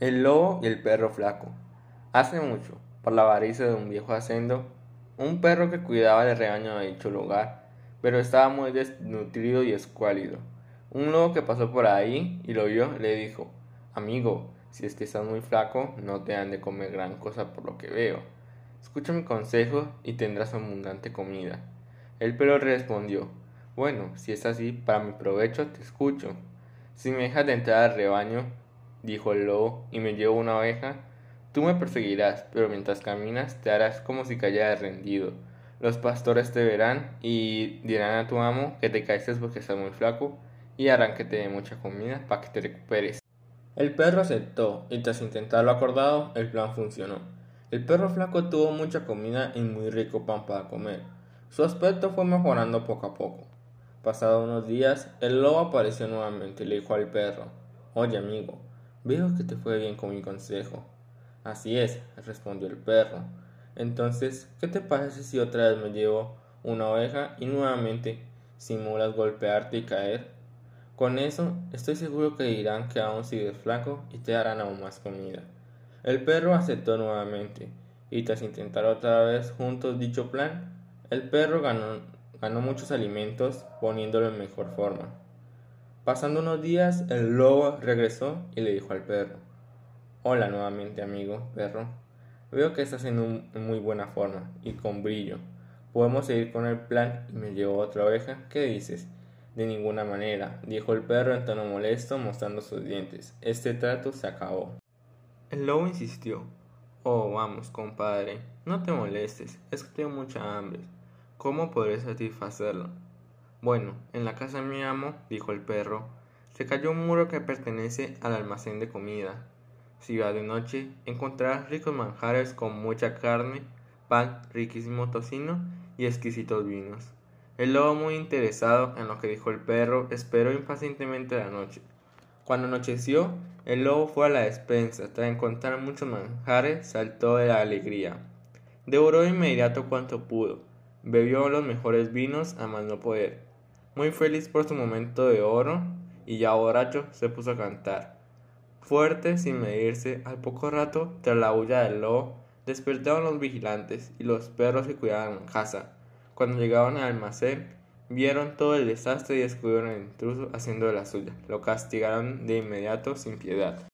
El lobo y el perro flaco. Hace mucho, por la avaricia de un viejo hacendo, un perro que cuidaba del rebaño de dicho lugar, pero estaba muy desnutrido y escuálido. Un lobo que pasó por ahí y lo vio le dijo, Amigo, si es que estás muy flaco, no te han de comer gran cosa por lo que veo. Escucha mi consejo y tendrás abundante comida. El perro respondió, Bueno, si es así, para mi provecho te escucho. Si me dejas de entrar al rebaño, dijo el lobo, y me llevo una oveja, tú me perseguirás, pero mientras caminas te harás como si cayeras rendido. Los pastores te verán y dirán a tu amo que te caíste porque estás muy flaco y harán que te dé mucha comida para que te recuperes. El perro aceptó y tras intentar lo acordado, el plan funcionó. El perro flaco tuvo mucha comida y muy rico pan para comer. Su aspecto fue mejorando poco a poco. Pasados unos días, el lobo apareció nuevamente y le dijo al perro, Oye amigo, Veo que te fue bien con mi consejo. Así es, respondió el perro. Entonces, ¿qué te parece si otra vez me llevo una oveja y nuevamente simulas golpearte y caer? Con eso, estoy seguro que dirán que aún sigues flaco y te darán aún más comida. El perro aceptó nuevamente, y tras intentar otra vez juntos dicho plan, el perro ganó, ganó muchos alimentos poniéndolo en mejor forma. Pasando unos días, el lobo regresó y le dijo al perro, Hola nuevamente amigo, perro. Veo que estás en, muy buena forma y con brillo. Podemos seguir con el plan y me llevo otra oveja. ¿Qué dices? De ninguna manera, dijo el perro en tono molesto mostrando sus dientes. Este trato se acabó. El lobo insistió. Oh, vamos, compadre, no te molestes, es que tengo mucha hambre. ¿Cómo podré satisfacerlo? Bueno, en la casa de mi amo, dijo el perro, se cayó un muro que pertenece al almacén de comida. Si va de noche, encontrarás ricos manjares con mucha carne, pan, riquísimo tocino y exquisitos vinos. El lobo, muy interesado en lo que dijo el perro, esperó impacientemente la noche. Cuando anocheció, el lobo fue a la despensa. Tras encontrar muchos manjares, saltó de la alegría. Devoró de inmediato cuanto pudo. Bebió los mejores vinos a más no poder. Muy feliz por su momento de oro, y ya borracho se puso a cantar. Fuerte, sin medirse, al poco rato, tras la huya del lobo, despertaron los vigilantes y los perros que cuidaban casa. Cuando llegaron al almacén, vieron todo el desastre y descubrieron al intruso haciendo de la suya. Lo castigaron de inmediato sin piedad.